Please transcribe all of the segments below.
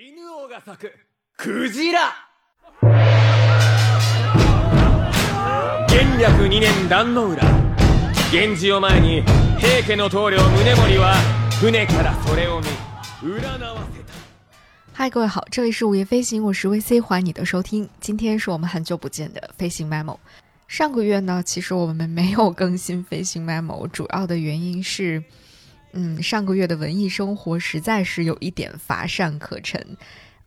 犬王が咲くクジラ元略2年壇の浦源氏を前に平家の棟梁宗盛は船からそれを見占わせた嗨，各位好，这里是午夜飞行，我是 VC，欢迎你的收听。今天是我们很久不见的飞行 memo。上个月呢，其实我们没有更新飞行 memo，主要的原因是， 嗯，上个月的文艺生活实在是有一点乏善可陈。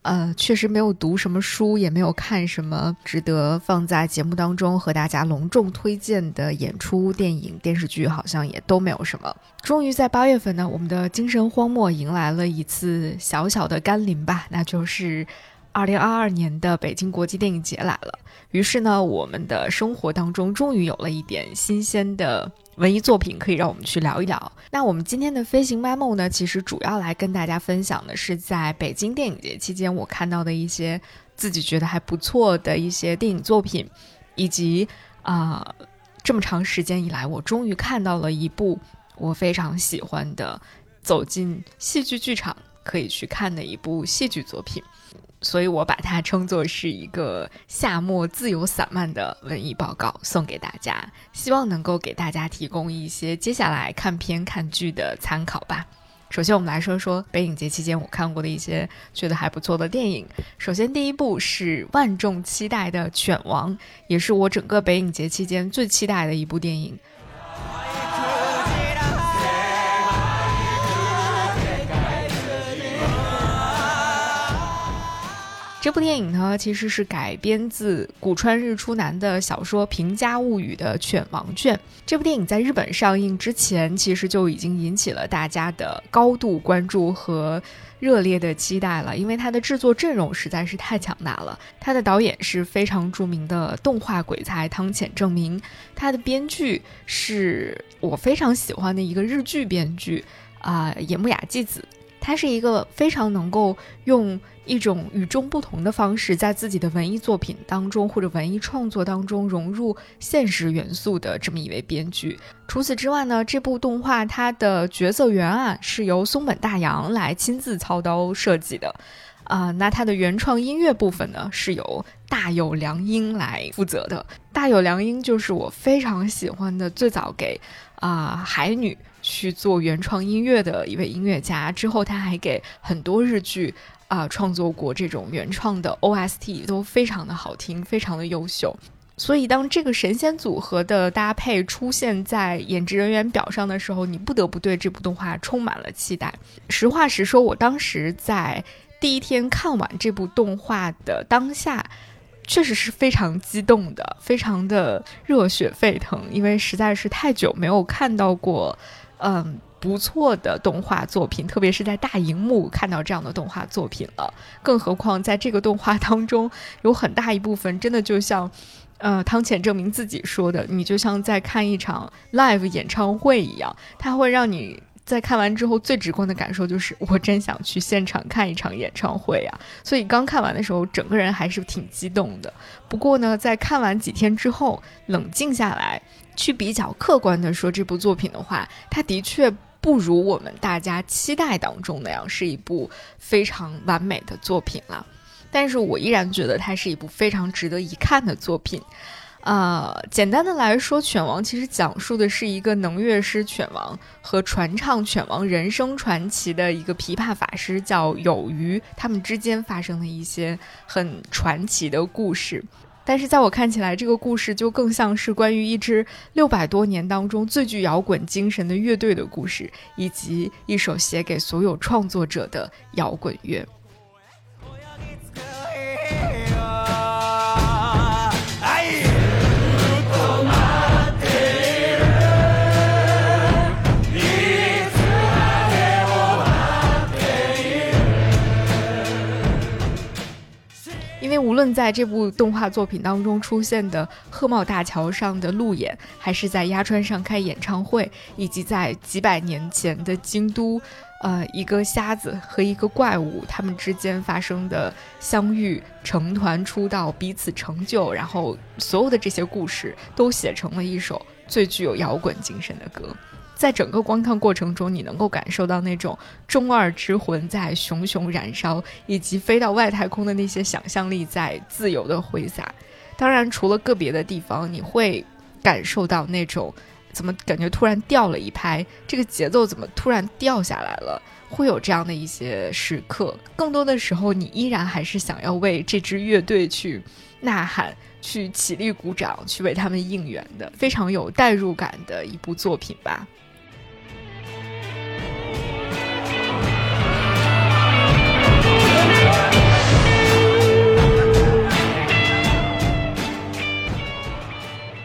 呃，确实没有读什么书，也没有看什么值得放在节目当中和大家隆重推荐的演出、电影、电视剧，好像也都没有什么。终于在八月份呢，我们的精神荒漠迎来了一次小小的甘霖吧，那就是二零二二年的北京国际电影节来了。于是呢，我们的生活当中终于有了一点新鲜的。文艺作品可以让我们去聊一聊。那我们今天的飞行 memo 呢，其实主要来跟大家分享的是在北京电影节期间我看到的一些自己觉得还不错的一些电影作品，以及啊这么长时间以来我终于看到了一部我非常喜欢的走进戏剧剧场可以去看的一部戏剧作品。所以我把它称作是一个夏末自由散漫的文艺报告，送给大家，希望能够给大家提供一些接下来看片看剧的参考吧。首先，我们来说说北影节期间我看过的一些觉得还不错的电影。首先，第一部是万众期待的《犬王》，也是我整个北影节期间最期待的一部电影。这部电影呢，其实是改编自古川日出男的小说《平家物语》的《犬王卷》。这部电影在日本上映之前，其实就已经引起了大家的高度关注和热烈的期待了，因为它的制作阵容实在是太强大了。它的导演是非常著名的动画鬼才汤浅证明，他的编剧是我非常喜欢的一个日剧编剧啊，野木雅纪子。他是一个非常能够用一种与众不同的方式，在自己的文艺作品当中或者文艺创作当中融入现实元素的这么一位编剧。除此之外呢，这部动画它的角色原案是由松本大洋来亲自操刀设计的，啊，那它的原创音乐部分呢是由大友良英来负责的。大友良英就是我非常喜欢的，最早给啊海女。去做原创音乐的一位音乐家，之后他还给很多日剧啊创作过这种原创的 OST，都非常的好听，非常的优秀。所以当这个神仙组合的搭配出现在演职人员表上的时候，你不得不对这部动画充满了期待。实话实说，我当时在第一天看完这部动画的当下，确实是非常激动的，非常的热血沸腾，因为实在是太久没有看到过。嗯，不错的动画作品，特别是在大荧幕看到这样的动画作品了。更何况在这个动画当中，有很大一部分真的就像，呃，汤浅证明自己说的，你就像在看一场 live 演唱会一样，它会让你在看完之后最直观的感受就是，我真想去现场看一场演唱会啊！所以刚看完的时候，整个人还是挺激动的。不过呢，在看完几天之后，冷静下来。去比较客观的说，这部作品的话，它的确不如我们大家期待当中那样是一部非常完美的作品了。但是我依然觉得它是一部非常值得一看的作品。呃，简单的来说，《犬王》其实讲述的是一个能乐师犬王和传唱犬王人生传奇的一个琵琶法师叫有余，他们之间发生的一些很传奇的故事。但是在我看起来，这个故事就更像是关于一支六百多年当中最具摇滚精神的乐队的故事，以及一首写给所有创作者的摇滚乐。无论在这部动画作品当中出现的鹤茂大桥上的路演，还是在鸭川上开演唱会，以及在几百年前的京都，呃，一个瞎子和一个怪物他们之间发生的相遇、成团出道、彼此成就，然后所有的这些故事都写成了一首最具有摇滚精神的歌。在整个观看过程中，你能够感受到那种中二之魂在熊熊燃烧，以及飞到外太空的那些想象力在自由的挥洒。当然，除了个别的地方，你会感受到那种怎么感觉突然掉了一拍，这个节奏怎么突然掉下来了，会有这样的一些时刻。更多的时候，你依然还是想要为这支乐队去呐喊。去起立鼓掌，去为他们应援的，非常有代入感的一部作品吧。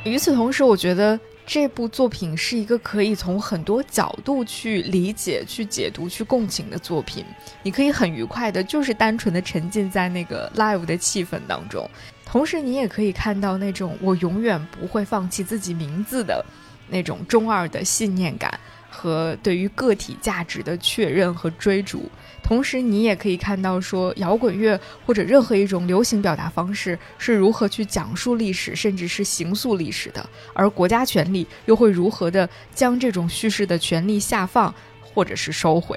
与此同时，我觉得这部作品是一个可以从很多角度去理解、去解读、去共情的作品。你可以很愉快的，就是单纯的沉浸在那个 live 的气氛当中。同时，你也可以看到那种我永远不会放弃自己名字的那种中二的信念感和对于个体价值的确认和追逐。同时，你也可以看到说摇滚乐或者任何一种流行表达方式是如何去讲述历史，甚至是形塑历史的，而国家权力又会如何的将这种叙事的权利下放或者是收回。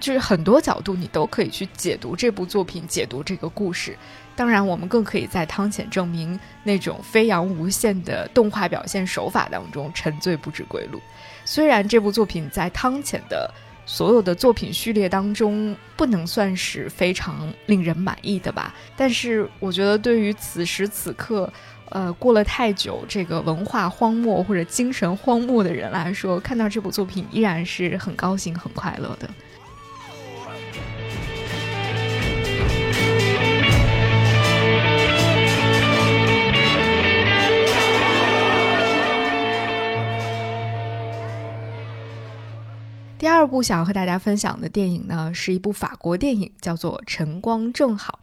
就是很多角度你都可以去解读这部作品，解读这个故事。当然，我们更可以在汤浅证明那种飞扬无限的动画表现手法当中沉醉不知归路。虽然这部作品在汤浅的所有的作品序列当中不能算是非常令人满意的吧，但是我觉得对于此时此刻，呃，过了太久这个文化荒漠或者精神荒漠的人来说，看到这部作品依然是很高兴、很快乐的。第二部想要和大家分享的电影呢，是一部法国电影，叫做《晨光正好》。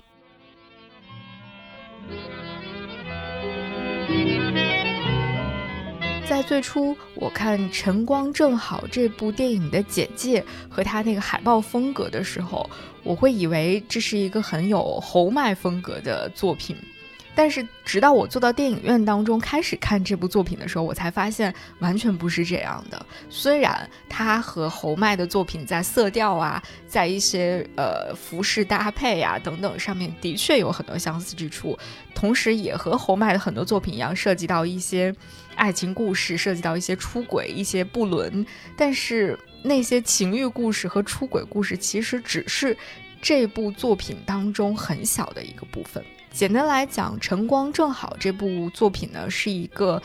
在最初我看《晨光正好》这部电影的简介和它那个海报风格的时候，我会以为这是一个很有侯麦风格的作品。但是，直到我坐到电影院当中开始看这部作品的时候，我才发现完全不是这样的。虽然它和侯麦的作品在色调啊，在一些呃服饰搭配啊等等上面的确有很多相似之处，同时也和侯麦的很多作品一样，涉及到一些爱情故事，涉及到一些出轨、一些不伦。但是那些情欲故事和出轨故事，其实只是这部作品当中很小的一个部分。简单来讲，《晨光正好》这部作品呢，是一个，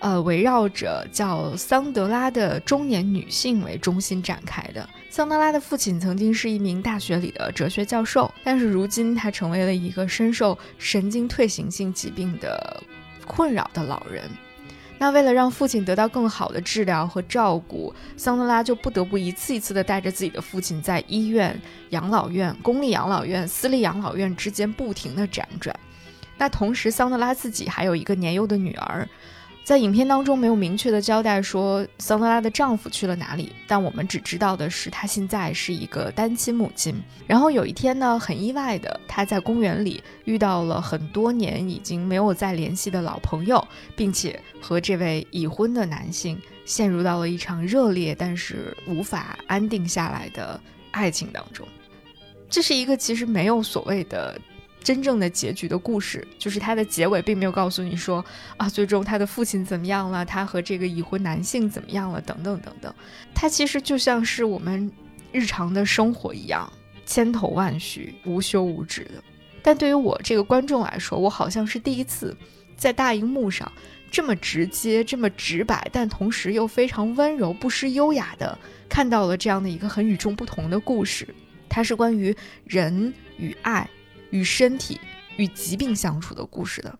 呃，围绕着叫桑德拉的中年女性为中心展开的。桑德拉的父亲曾经是一名大学里的哲学教授，但是如今他成为了一个深受神经退行性疾病的困扰的老人。那为了让父亲得到更好的治疗和照顾，桑德拉就不得不一次一次的带着自己的父亲在医院、养老院、公立养老院、私立养老院之间不停的辗转。那同时，桑德拉自己还有一个年幼的女儿。在影片当中没有明确的交代说桑德拉的丈夫去了哪里，但我们只知道的是她现在是一个单亲母亲。然后有一天呢，很意外的，她在公园里遇到了很多年已经没有再联系的老朋友，并且和这位已婚的男性陷入到了一场热烈但是无法安定下来的爱情当中。这是一个其实没有所谓的。真正的结局的故事，就是它的结尾并没有告诉你说啊，最终他的父亲怎么样了，他和这个已婚男性怎么样了，等等等等。它其实就像是我们日常的生活一样，千头万绪，无休无止的。但对于我这个观众来说，我好像是第一次在大荧幕上这么直接、这么直白，但同时又非常温柔、不失优雅的看到了这样的一个很与众不同的故事。它是关于人与爱。与身体与疾病相处的故事的，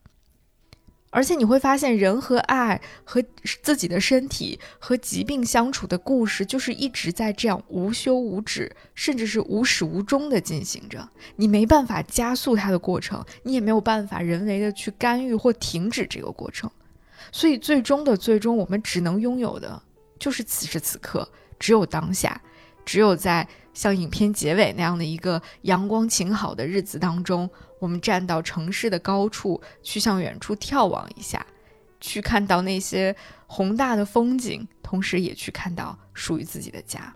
而且你会发现，人和爱和自己的身体和疾病相处的故事，就是一直在这样无休无止，甚至是无始无终的进行着。你没办法加速它的过程，你也没有办法人为的去干预或停止这个过程。所以，最终的最终，我们只能拥有的就是此时此刻，只有当下，只有在。像影片结尾那样的一个阳光晴好的日子当中，我们站到城市的高处，去向远处眺望一下，去看到那些宏大的风景，同时也去看到属于自己的家。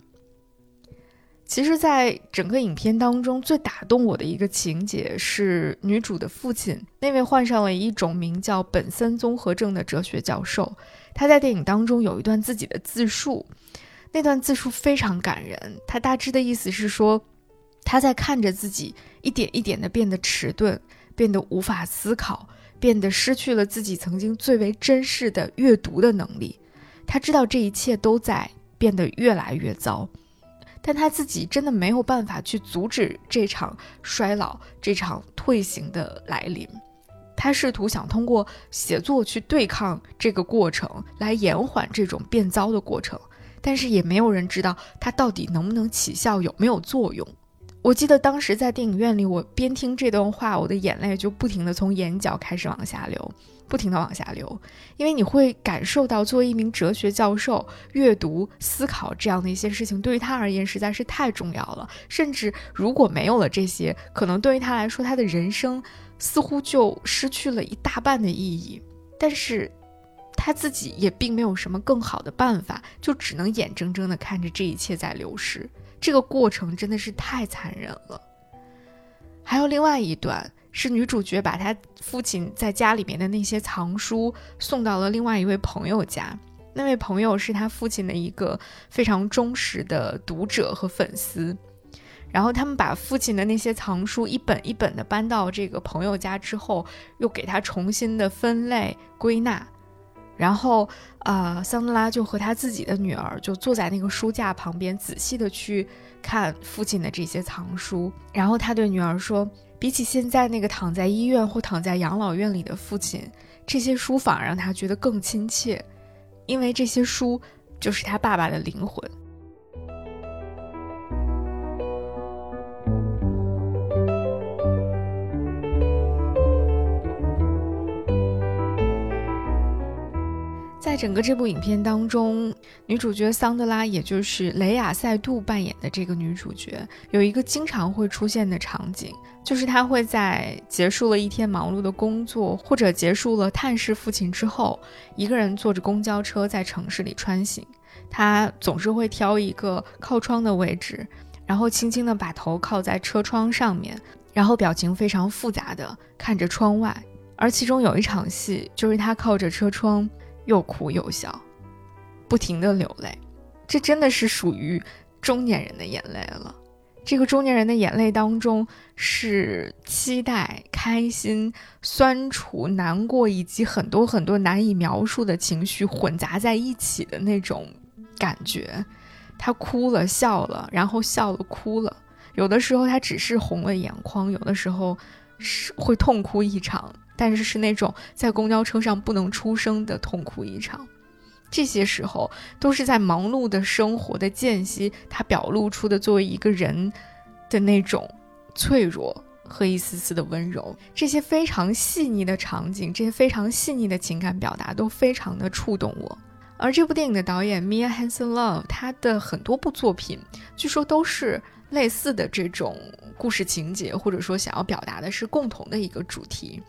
其实，在整个影片当中，最打动我的一个情节是女主的父亲，那位患上了一种名叫本森综合症的哲学教授。他在电影当中有一段自己的自述，那段自述非常感人。他大致的意思是说，他在看着自己一点一点的变得迟钝，变得无法思考，变得失去了自己曾经最为珍视的阅读的能力。他知道这一切都在变得越来越糟。但他自己真的没有办法去阻止这场衰老、这场退行的来临。他试图想通过写作去对抗这个过程，来延缓这种变糟的过程，但是也没有人知道他到底能不能起效，有没有作用。我记得当时在电影院里，我边听这段话，我的眼泪就不停地从眼角开始往下流。不停地往下流，因为你会感受到，作为一名哲学教授，阅读、思考这样的一些事情，对于他而言实在是太重要了。甚至如果没有了这些，可能对于他来说，他的人生似乎就失去了一大半的意义。但是他自己也并没有什么更好的办法，就只能眼睁睁地看着这一切在流失。这个过程真的是太残忍了。还有另外一段。是女主角把她父亲在家里面的那些藏书送到了另外一位朋友家，那位朋友是他父亲的一个非常忠实的读者和粉丝。然后他们把父亲的那些藏书一本一本的搬到这个朋友家之后，又给他重新的分类归纳。然后，呃，桑德拉就和他自己的女儿就坐在那个书架旁边，仔细的去看父亲的这些藏书。然后他对女儿说。比起现在那个躺在医院或躺在养老院里的父亲，这些书反而让他觉得更亲切，因为这些书就是他爸爸的灵魂。在整个这部影片当中，女主角桑德拉，也就是雷亚塞杜扮演的这个女主角，有一个经常会出现的场景，就是她会在结束了一天忙碌的工作，或者结束了探视父亲之后，一个人坐着公交车在城市里穿行。她总是会挑一个靠窗的位置，然后轻轻地把头靠在车窗上面，然后表情非常复杂的看着窗外。而其中有一场戏，就是她靠着车窗。又哭又笑，不停的流泪，这真的是属于中年人的眼泪了。这个中年人的眼泪当中，是期待、开心、酸楚、难过，以及很多很多难以描述的情绪混杂在一起的那种感觉。他哭了，笑了，然后笑了，哭了。有的时候他只是红了眼眶，有的时候是会痛哭一场。但是是那种在公交车上不能出声的痛哭一场，这些时候都是在忙碌的生活的间隙，他表露出的作为一个人的那种脆弱和一丝丝的温柔。这些非常细腻的场景，这些非常细腻的情感表达，都非常的触动我。而这部电影的导演 Mia Hansen Love，他的很多部作品，据说都是类似的这种故事情节，或者说想要表达的是共同的一个主题。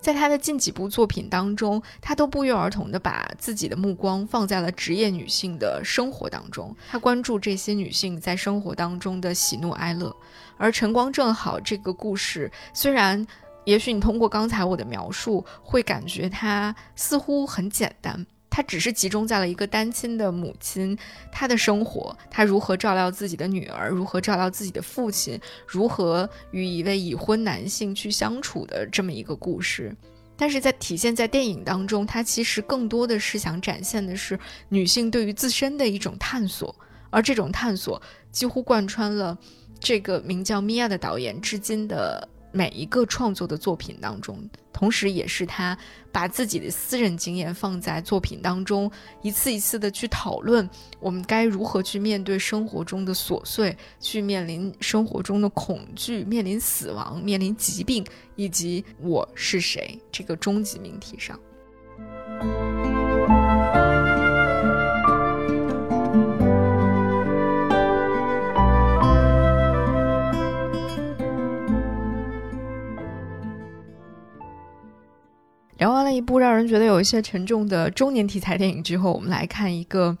在他的近几部作品当中，他都不约而同地把自己的目光放在了职业女性的生活当中。他关注这些女性在生活当中的喜怒哀乐。而《晨光正好》这个故事，虽然也许你通过刚才我的描述会感觉它似乎很简单。他只是集中在了一个单亲的母亲，她的生活，她如何照料自己的女儿，如何照料自己的父亲，如何与一位已婚男性去相处的这么一个故事。但是在体现在电影当中，它其实更多的是想展现的是女性对于自身的一种探索，而这种探索几乎贯穿了这个名叫米娅的导演至今的。每一个创作的作品当中，同时也是他把自己的私人经验放在作品当中，一次一次的去讨论我们该如何去面对生活中的琐碎，去面临生活中的恐惧，面临死亡，面临疾病，以及我是谁这个终极命题上。看了一部让人觉得有一些沉重的中年题材电影之后，我们来看一个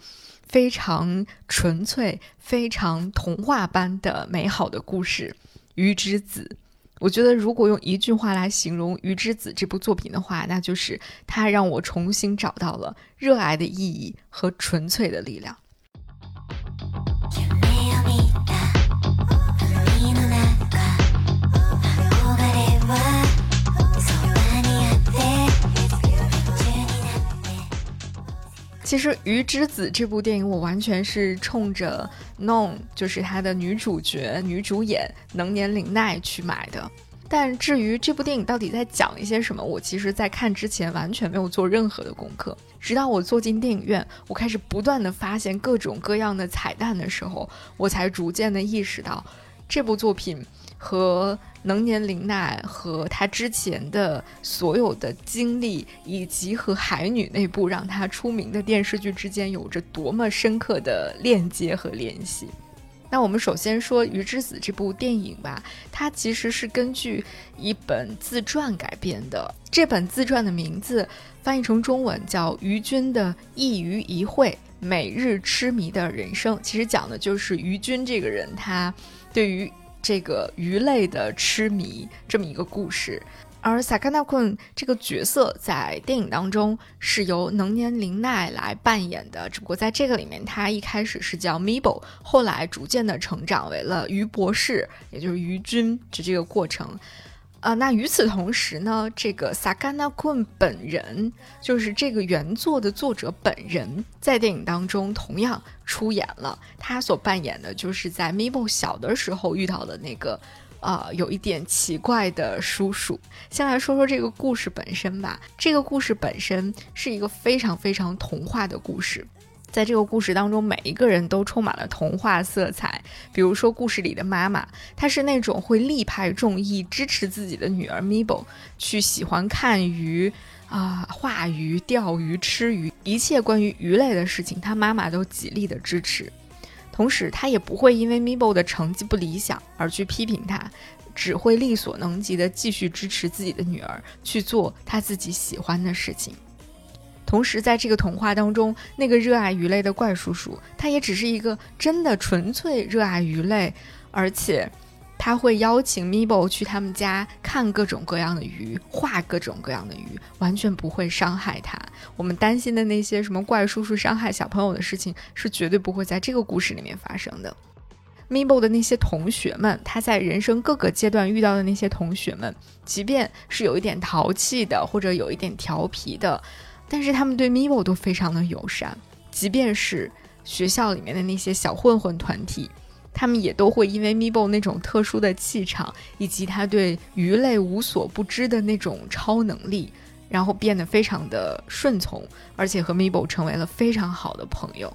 非常纯粹、非常童话般的美好的故事《鱼之子》。我觉得，如果用一句话来形容《鱼之子》这部作品的话，那就是它让我重新找到了热爱的意义和纯粹的力量。其实《鱼之子》这部电影，我完全是冲着 Non，就是它的女主角、女主演能年玲奈去买的。但至于这部电影到底在讲一些什么，我其实在看之前完全没有做任何的功课。直到我坐进电影院，我开始不断的发现各种各样的彩蛋的时候，我才逐渐的意识到这部作品。和能年玲奈和她之前的所有的经历，以及和海女那部让她出名的电视剧之间有着多么深刻的链接和联系。那我们首先说《鱼之子》这部电影吧，它其实是根据一本自传改编的。这本自传的名字翻译成中文叫《于君的一鱼一会：每日痴迷的人生》，其实讲的就是于君这个人，他对于这个鱼类的痴迷这么一个故事，而萨卡纳昆这个角色在电影当中是由能年玲奈来扮演的，只不过在这个里面，他一开始是叫 Mibo，后来逐渐的成长为了鱼博士，也就是鱼君，就这个过程。啊，那与此同时呢，这个萨卡纳昆本人，就是这个原作的作者本人，在电影当中同样出演了。他所扮演的就是在 Mibo 小的时候遇到的那个，呃，有一点奇怪的叔叔。先来说说这个故事本身吧。这个故事本身是一个非常非常童话的故事。在这个故事当中，每一个人都充满了童话色彩。比如说，故事里的妈妈，她是那种会力排众议支持自己的女儿 Mibo 去喜欢看鱼啊、画鱼、钓鱼、吃鱼，一切关于鱼类的事情，她妈妈都极力的支持。同时，她也不会因为 Mibo 的成绩不理想而去批评她，只会力所能及的继续支持自己的女儿去做她自己喜欢的事情。同时，在这个童话当中，那个热爱鱼类的怪叔叔，他也只是一个真的纯粹热爱鱼类，而且他会邀请 Mibo 去他们家看各种各样的鱼，画各种各样的鱼，完全不会伤害他。我们担心的那些什么怪叔叔伤害小朋友的事情，是绝对不会在这个故事里面发生的。Mibo 的那些同学们，他在人生各个阶段遇到的那些同学们，即便是有一点淘气的，或者有一点调皮的。但是他们对 Mibo 都非常的友善，即便是学校里面的那些小混混团体，他们也都会因为 Mibo 那种特殊的气场，以及他对鱼类无所不知的那种超能力，然后变得非常的顺从，而且和 Mibo 成为了非常好的朋友。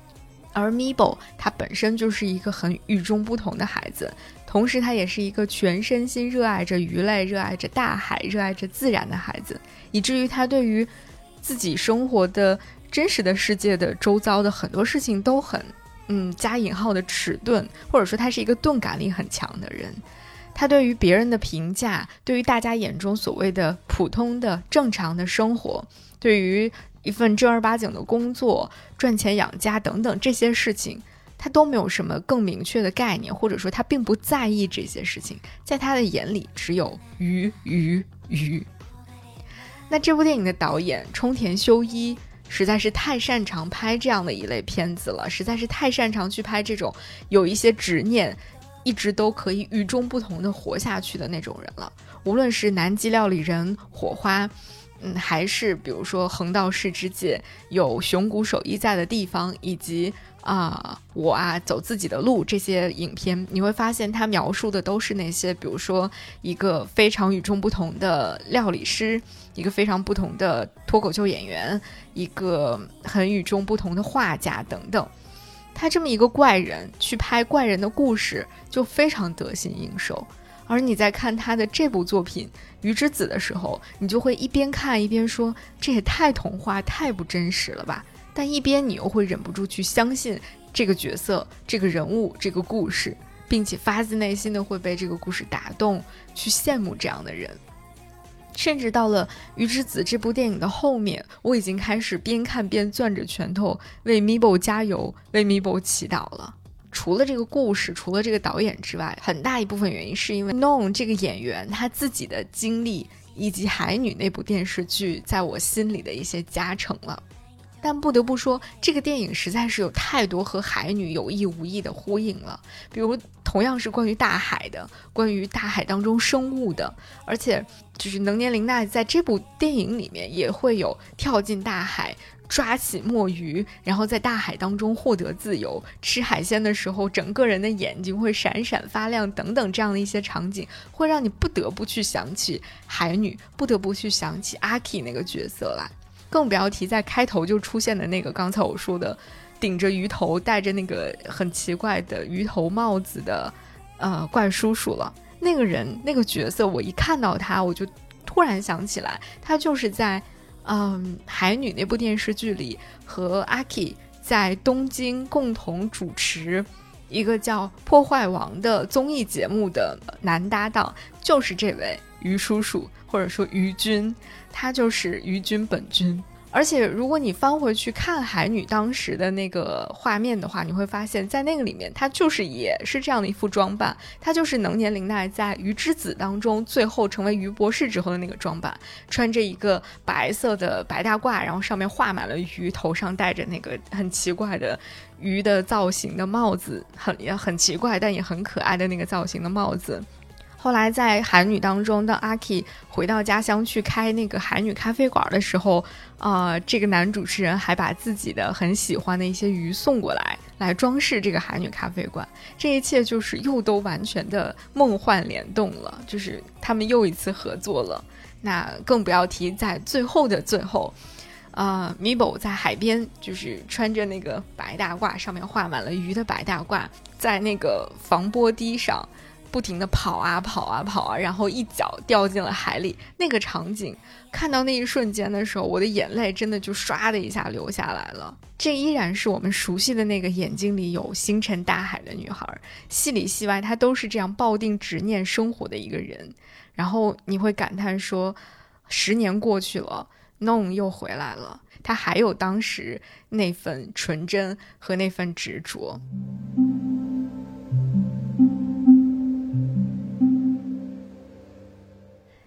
而 Mibo 他本身就是一个很与众不同的孩子，同时他也是一个全身心热爱着鱼类、热爱着大海、热爱着自然的孩子，以至于他对于自己生活的真实的世界的周遭的很多事情都很，嗯，加引号的迟钝，或者说他是一个钝感力很强的人。他对于别人的评价，对于大家眼中所谓的普通的正常的生活，对于一份正儿八经的工作、赚钱养家等等这些事情，他都没有什么更明确的概念，或者说他并不在意这些事情。在他的眼里，只有鱼鱼鱼。那这部电影的导演冲田修一实在是太擅长拍这样的一类片子了，实在是太擅长去拍这种有一些执念，一直都可以与众不同的活下去的那种人了。无论是南极料理人、火花，嗯，还是比如说横道世之介有熊谷守一在的地方，以及啊我啊走自己的路这些影片，你会发现他描述的都是那些，比如说一个非常与众不同的料理师。一个非常不同的脱口秀演员，一个很与众不同的画家等等，他这么一个怪人去拍怪人的故事，就非常得心应手。而你在看他的这部作品《鱼之子》的时候，你就会一边看一边说：“这也太童话、太不真实了吧！”但一边你又会忍不住去相信这个角色、这个人物、这个故事，并且发自内心的会被这个故事打动，去羡慕这样的人。甚至到了《鱼之子》这部电影的后面，我已经开始边看边攥着拳头为 Mibo 加油，为 Mibo 祈祷了。除了这个故事，除了这个导演之外，很大一部分原因是因为 Non 这个演员他自己的经历，以及《海女》那部电视剧在我心里的一些加成了。但不得不说，这个电影实在是有太多和海女有意无意的呼应了。比如，同样是关于大海的，关于大海当中生物的，而且就是能年玲奈在这部电影里面也会有跳进大海。抓起墨鱼，然后在大海当中获得自由。吃海鲜的时候，整个人的眼睛会闪闪发亮，等等这样的一些场景，会让你不得不去想起海女，不得不去想起阿 K 那个角色来。更不要提在开头就出现的那个刚才我说的，顶着鱼头、戴着那个很奇怪的鱼头帽子的，呃，怪叔叔了。那个人那个角色，我一看到他，我就突然想起来，他就是在。嗯，海女那部电视剧里和阿 K 在东京共同主持一个叫《破坏王》的综艺节目的男搭档，就是这位于叔叔，或者说于君，他就是于君本君。而且，如果你翻回去看海女当时的那个画面的话，你会发现在那个里面，她就是也是这样的一副装扮，她就是能年玲奈在《鱼之子》当中最后成为鱼博士之后的那个装扮，穿着一个白色的白大褂，然后上面画满了鱼，头上戴着那个很奇怪的鱼的造型的帽子，很也很奇怪，但也很可爱的那个造型的帽子。后来在海女当中，当阿 K 回到家乡去开那个海女咖啡馆的时候，啊，这个男主持人还把自己的很喜欢的一些鱼送过来，来装饰这个海女咖啡馆。这一切就是又都完全的梦幻联动了，就是他们又一次合作了。那更不要提在最后的最后，啊，，MiBo 在海边就是穿着那个白大褂，上面画满了鱼的白大褂，在那个防波堤上。不停地跑啊跑啊跑啊，然后一脚掉进了海里。那个场景，看到那一瞬间的时候，我的眼泪真的就唰的一下流下来了。这依然是我们熟悉的那个眼睛里有星辰大海的女孩，戏里戏外她都是这样抱定执念生活的一个人。然后你会感叹说，十年过去了 no 又回来了，她还有当时那份纯真和那份执着。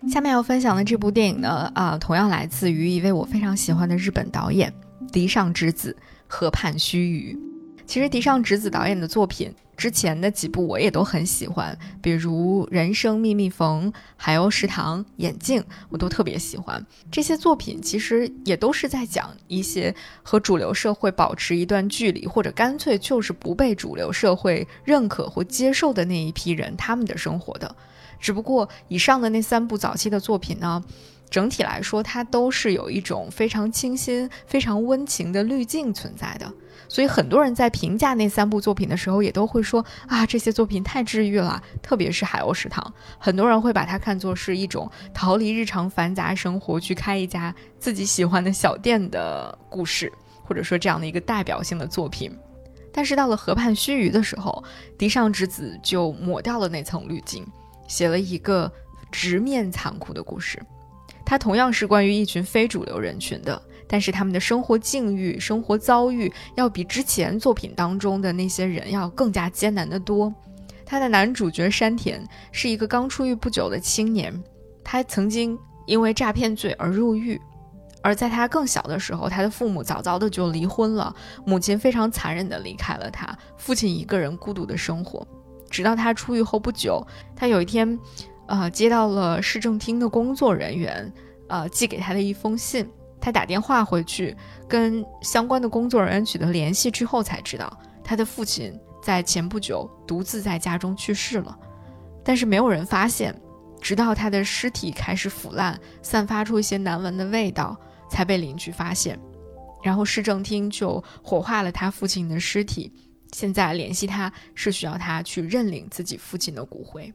下面要分享的这部电影呢，啊，同样来自于一位我非常喜欢的日本导演堤上之子河畔须臾。其实迪尚直子导演的作品之前的几部我也都很喜欢，比如《人生秘密缝》、《海鸥食堂》、《眼镜》，我都特别喜欢。这些作品其实也都是在讲一些和主流社会保持一段距离，或者干脆就是不被主流社会认可或接受的那一批人他们的生活的。只不过以上的那三部早期的作品呢，整体来说它都是有一种非常清新、非常温情的滤镜存在的。所以很多人在评价那三部作品的时候，也都会说啊，这些作品太治愈了。特别是《海鸥食堂》，很多人会把它看作是一种逃离日常繁杂生活，去开一家自己喜欢的小店的故事，或者说这样的一个代表性的作品。但是到了《河畔须臾》的时候，迪尚之子就抹掉了那层滤镜。写了一个直面残酷的故事，它同样是关于一群非主流人群的，但是他们的生活境遇、生活遭遇要比之前作品当中的那些人要更加艰难得多。他的男主角山田是一个刚出狱不久的青年，他曾经因为诈骗罪而入狱，而在他更小的时候，他的父母早早的就离婚了，母亲非常残忍的离开了他，父亲一个人孤独的生活。直到他出狱后不久，他有一天，呃，接到了市政厅的工作人员，呃，寄给他的一封信。他打电话回去，跟相关的工作人员取得联系之后，才知道他的父亲在前不久独自在家中去世了。但是没有人发现，直到他的尸体开始腐烂，散发出一些难闻的味道，才被邻居发现。然后市政厅就火化了他父亲的尸体。现在联系他是需要他去认领自己父亲的骨灰。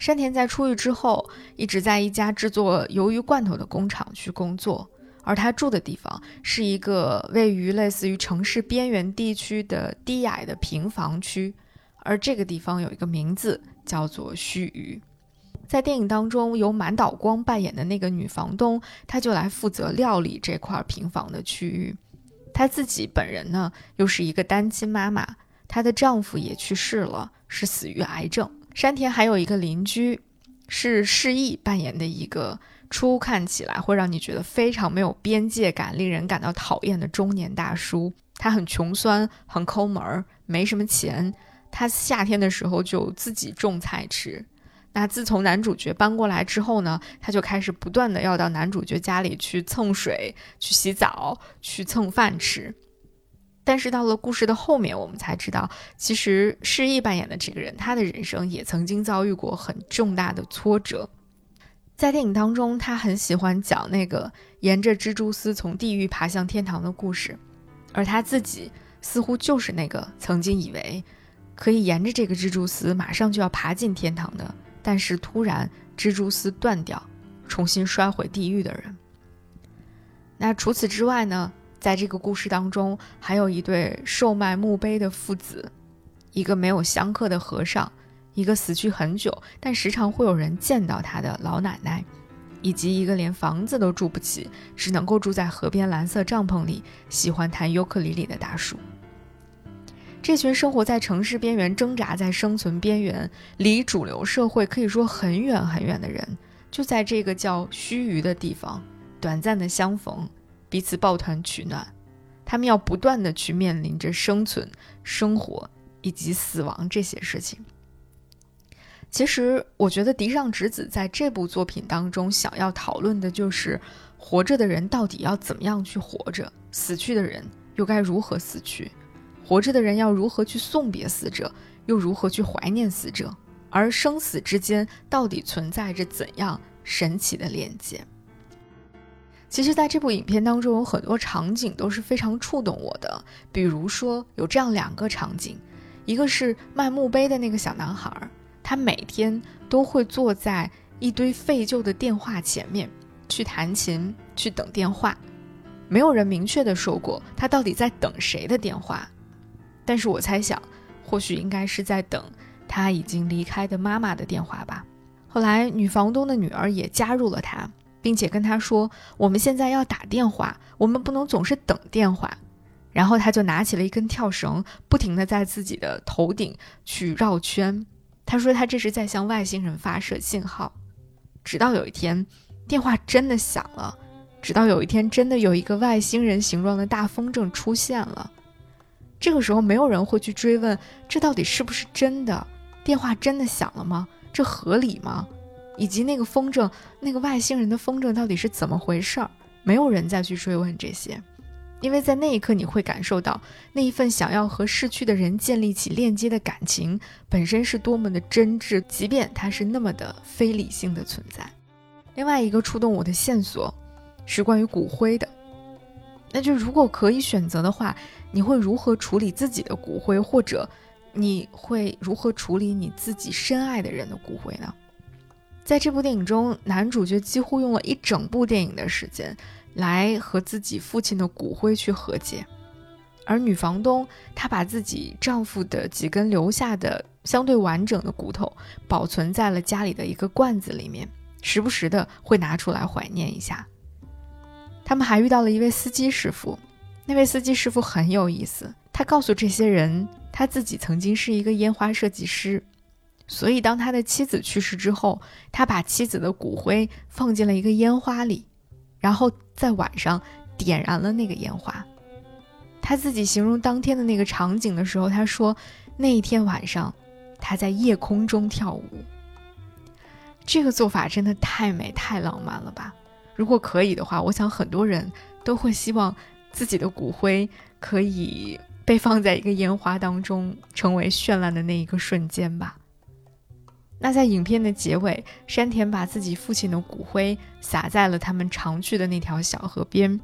山田在出狱之后，一直在一家制作鱿鱼罐头的工厂去工作，而他住的地方是一个位于类似于城市边缘地区的低矮的平房区，而这个地方有一个名字叫做须臾。在电影当中，由满岛光扮演的那个女房东，她就来负责料理这块平房的区域。她自己本人呢，又是一个单亲妈妈，她的丈夫也去世了，是死于癌症。山田还有一个邻居，是释义扮演的一个初看起来会让你觉得非常没有边界感、令人感到讨厌的中年大叔。他很穷酸，很抠门儿，没什么钱。他夏天的时候就自己种菜吃。那自从男主角搬过来之后呢，他就开始不断的要到男主角家里去蹭水、去洗澡、去蹭饭吃。但是到了故事的后面，我们才知道，其实释义扮演的这个人，他的人生也曾经遭遇过很重大的挫折。在电影当中，他很喜欢讲那个沿着蜘蛛丝从地狱爬向天堂的故事，而他自己似乎就是那个曾经以为可以沿着这个蜘蛛丝马上就要爬进天堂的。但是突然蜘蛛丝断掉，重新摔回地狱的人。那除此之外呢？在这个故事当中，还有一对售卖墓碑的父子，一个没有香客的和尚，一个死去很久但时常会有人见到他的老奶奶，以及一个连房子都住不起，只能够住在河边蓝色帐篷里，喜欢弹尤克里里的大叔。这群生活在城市边缘、挣扎在生存边缘、离主流社会可以说很远很远的人，就在这个叫须臾的地方，短暂的相逢，彼此抱团取暖。他们要不断的去面临着生存、生活以及死亡这些事情。其实，我觉得笛上直子在这部作品当中想要讨论的就是，活着的人到底要怎么样去活着，死去的人又该如何死去。活着的人要如何去送别死者，又如何去怀念死者？而生死之间到底存在着怎样神奇的连接？其实，在这部影片当中，有很多场景都是非常触动我的。比如说，有这样两个场景：一个是卖墓碑的那个小男孩，他每天都会坐在一堆废旧的电话前面去弹琴，去等电话。没有人明确的说过他到底在等谁的电话。但是我猜想，或许应该是在等他已经离开的妈妈的电话吧。后来，女房东的女儿也加入了他，并且跟他说：“我们现在要打电话，我们不能总是等电话。”然后他就拿起了一根跳绳，不停地在自己的头顶去绕圈。他说他这是在向外星人发射信号。直到有一天，电话真的响了；直到有一天，真的有一个外星人形状的大风筝出现了。这个时候，没有人会去追问这到底是不是真的，电话真的响了吗？这合理吗？以及那个风筝，那个外星人的风筝到底是怎么回事儿？没有人再去追问这些，因为在那一刻，你会感受到那一份想要和逝去的人建立起链接的感情本身是多么的真挚，即便它是那么的非理性的存在。另外一个触动我的线索是关于骨灰的。那就如果可以选择的话，你会如何处理自己的骨灰，或者你会如何处理你自己深爱的人的骨灰呢？在这部电影中，男主角几乎用了一整部电影的时间来和自己父亲的骨灰去和解，而女房东她把自己丈夫的几根留下的相对完整的骨头保存在了家里的一个罐子里面，时不时的会拿出来怀念一下。他们还遇到了一位司机师傅，那位司机师傅很有意思。他告诉这些人，他自己曾经是一个烟花设计师，所以当他的妻子去世之后，他把妻子的骨灰放进了一个烟花里，然后在晚上点燃了那个烟花。他自己形容当天的那个场景的时候，他说那一天晚上他在夜空中跳舞。这个做法真的太美太浪漫了吧！如果可以的话，我想很多人都会希望自己的骨灰可以被放在一个烟花当中，成为绚烂的那一个瞬间吧。那在影片的结尾，山田把自己父亲的骨灰撒在了他们常去的那条小河边，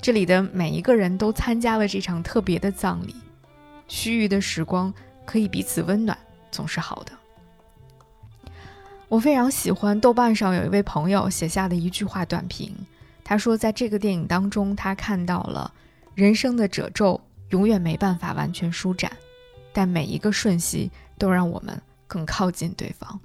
这里的每一个人都参加了这场特别的葬礼。须臾的时光可以彼此温暖，总是好的。我非常喜欢豆瓣上有一位朋友写下的一句话短评，他说，在这个电影当中，他看到了人生的褶皱永远没办法完全舒展，但每一个瞬息都让我们更靠近对方。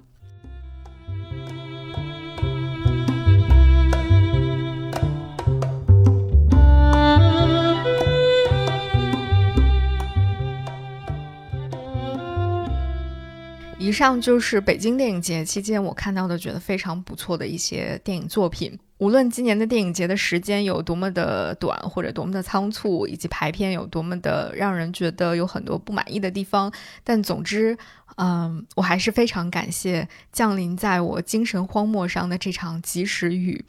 以上就是北京电影节期间我看到的觉得非常不错的一些电影作品。无论今年的电影节的时间有多么的短，或者多么的仓促，以及排片有多么的让人觉得有很多不满意的地方，但总之，嗯，我还是非常感谢降临在我精神荒漠上的这场及时雨，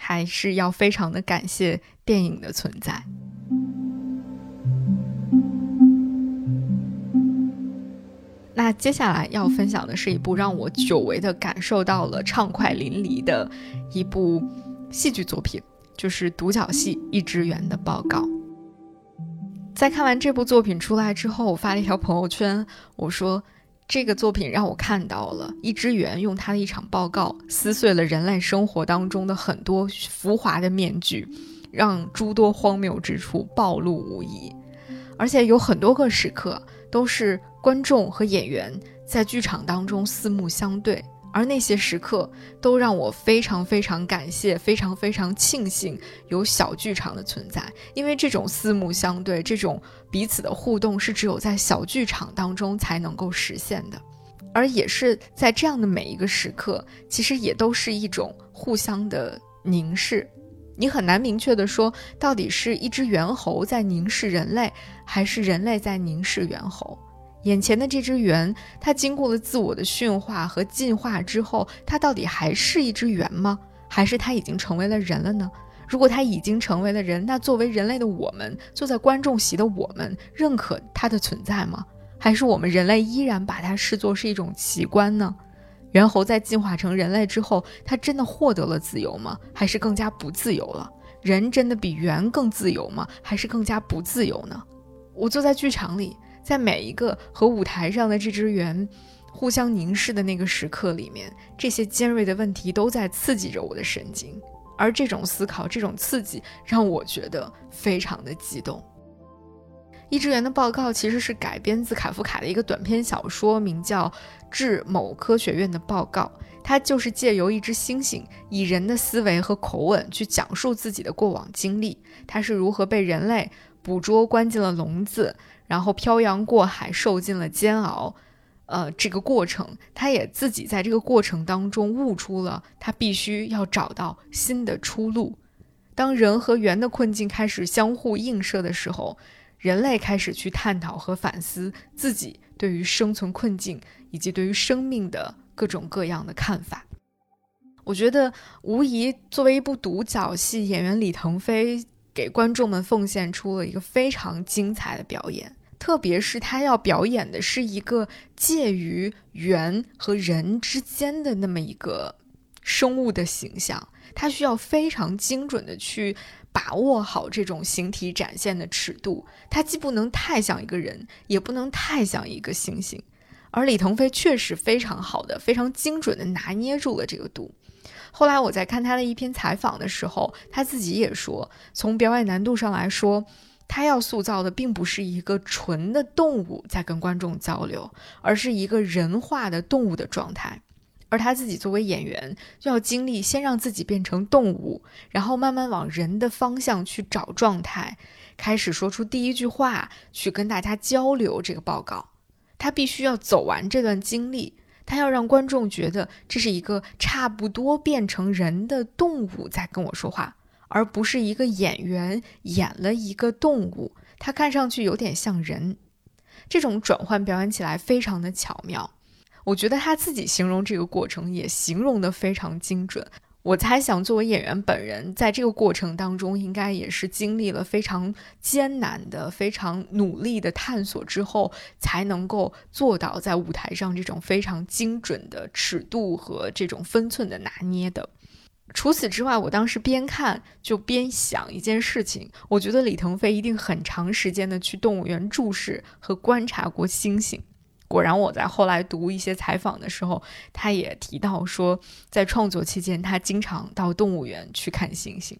还是要非常的感谢电影的存在。那接下来要分享的是一部让我久违的感受到了畅快淋漓的一部戏剧作品，就是独角戏《一只猿的报告》。在看完这部作品出来之后，我发了一条朋友圈，我说这个作品让我看到了一只猿用他的一场报告撕碎了人类生活当中的很多浮华的面具，让诸多荒谬之处暴露无遗，而且有很多个时刻都是。观众和演员在剧场当中四目相对，而那些时刻都让我非常非常感谢，非常非常庆幸有小剧场的存在，因为这种四目相对，这种彼此的互动是只有在小剧场当中才能够实现的，而也是在这样的每一个时刻，其实也都是一种互相的凝视。你很难明确的说，到底是一只猿猴在凝视人类，还是人类在凝视猿猴。眼前的这只猿，它经过了自我的驯化和进化之后，它到底还是一只猿吗？还是它已经成为了人了呢？如果它已经成为了人，那作为人类的我们，坐在观众席的我们，认可它的存在吗？还是我们人类依然把它视作是一种奇观呢？猿猴在进化成人类之后，它真的获得了自由吗？还是更加不自由了？人真的比猿更自由吗？还是更加不自由呢？我坐在剧场里。在每一个和舞台上的这只圆互相凝视的那个时刻里面，这些尖锐的问题都在刺激着我的神经，而这种思考、这种刺激让我觉得非常的激动。一只圆的报告其实是改编自卡夫卡的一个短篇小说，名叫《致某科学院的报告》，它就是借由一只猩猩以人的思维和口吻去讲述自己的过往经历，它是如何被人类捕捉、关进了笼子。然后漂洋过海，受尽了煎熬，呃，这个过程，他也自己在这个过程当中悟出了他必须要找到新的出路。当人和猿的困境开始相互映射的时候，人类开始去探讨和反思自己对于生存困境以及对于生命的各种各样的看法。我觉得，无疑作为一部独角戏，演员李腾飞给观众们奉献出了一个非常精彩的表演。特别是他要表演的是一个介于猿和人之间的那么一个生物的形象，他需要非常精准的去把握好这种形体展现的尺度，他既不能太像一个人，也不能太像一个猩猩。而李腾飞确实非常好的、非常精准的拿捏住了这个度。后来我在看他的一篇采访的时候，他自己也说，从表演难度上来说。他要塑造的并不是一个纯的动物在跟观众交流，而是一个人化的动物的状态。而他自己作为演员，就要经历先让自己变成动物，然后慢慢往人的方向去找状态，开始说出第一句话，去跟大家交流这个报告。他必须要走完这段经历，他要让观众觉得这是一个差不多变成人的动物在跟我说话。而不是一个演员演了一个动物，他看上去有点像人，这种转换表演起来非常的巧妙。我觉得他自己形容这个过程也形容的非常精准。我猜想，作为演员本人，在这个过程当中，应该也是经历了非常艰难的、非常努力的探索之后，才能够做到在舞台上这种非常精准的尺度和这种分寸的拿捏的。除此之外，我当时边看就边想一件事情。我觉得李腾飞一定很长时间的去动物园注视和观察过猩猩。果然，我在后来读一些采访的时候，他也提到说，在创作期间，他经常到动物园去看猩猩。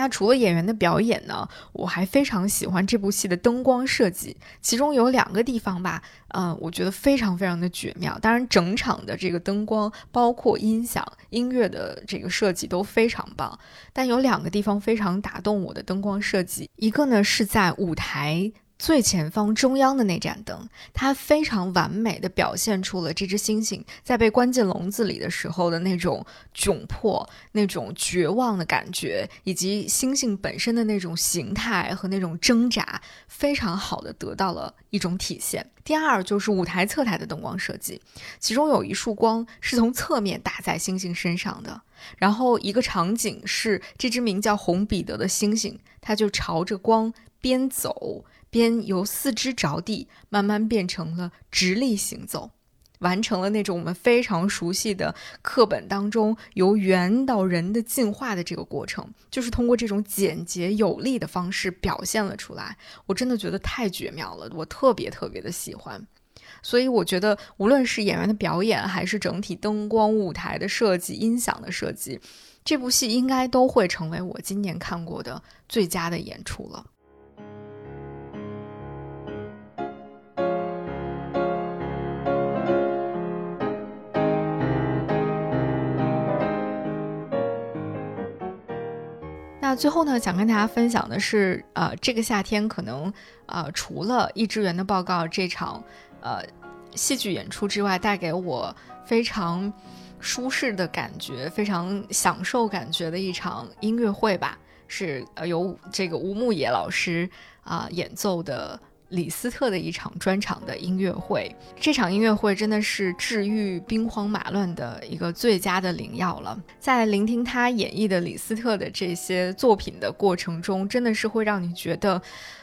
那除了演员的表演呢，我还非常喜欢这部戏的灯光设计，其中有两个地方吧，嗯，我觉得非常非常的绝妙。当然，整场的这个灯光，包括音响、音乐的这个设计都非常棒。但有两个地方非常打动我的灯光设计，一个呢是在舞台最前方中央的那盏灯，它非常完美的表现出了这只猩猩在被关进笼子里的时候的那种窘迫、那种绝望的感觉，以及猩猩本身的那种形态和那种挣扎，非常好的得到了一种体现。第二就是舞台侧台的灯光设计，其中有一束光是从侧面打在猩猩身上的，然后一个场景是这只名叫红彼得的猩猩，它就朝着光边走。边由四肢着地，慢慢变成了直立行走，完成了那种我们非常熟悉的课本当中由猿到人的进化的这个过程，就是通过这种简洁有力的方式表现了出来。我真的觉得太绝妙了，我特别特别的喜欢。所以我觉得，无论是演员的表演，还是整体灯光、舞台的设计、音响的设计，这部戏应该都会成为我今年看过的最佳的演出了。那最后呢，想跟大家分享的是，呃，这个夏天可能，呃，除了《易之源的报告》这场，呃，戏剧演出之外，带给我非常舒适的感觉、非常享受感觉的一场音乐会吧，是呃由这个吴牧野老师啊演奏的。李斯特的一场专场的音乐会，这场音乐会真的是治愈兵荒马乱的一个最佳的灵药了。在聆听他演绎的李斯特的这些作品的过程中，真的是会让你觉得，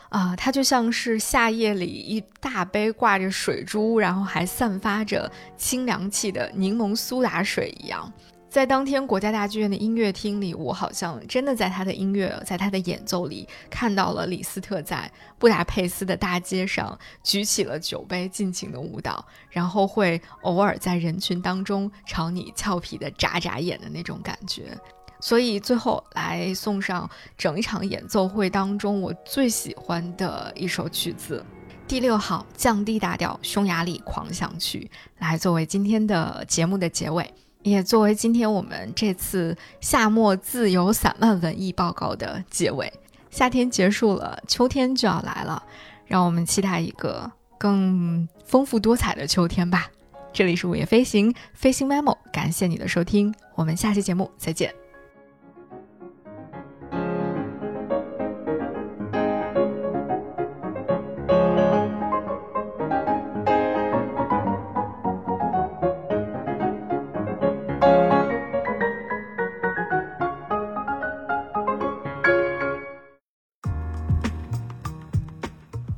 啊，他就像是夏夜里一大杯挂着水珠，然后还散发着清凉气的柠檬苏打水一样。在当天国家大剧院的音乐厅里，我好像真的在他的音乐，在他的演奏里看到了李斯特在布达佩斯的大街上举起了酒杯，尽情的舞蹈，然后会偶尔在人群当中朝你俏皮的眨眨眼的那种感觉。所以最后来送上整一场演奏会当中我最喜欢的一首曲子，第六号降 D 大调匈牙利狂想曲，来作为今天的节目的结尾。也作为今天我们这次夏末自由散漫文艺报告的结尾，夏天结束了，秋天就要来了，让我们期待一个更丰富多彩的秋天吧。这里是午夜飞行，飞行 memo，感谢你的收听，我们下期节目再见。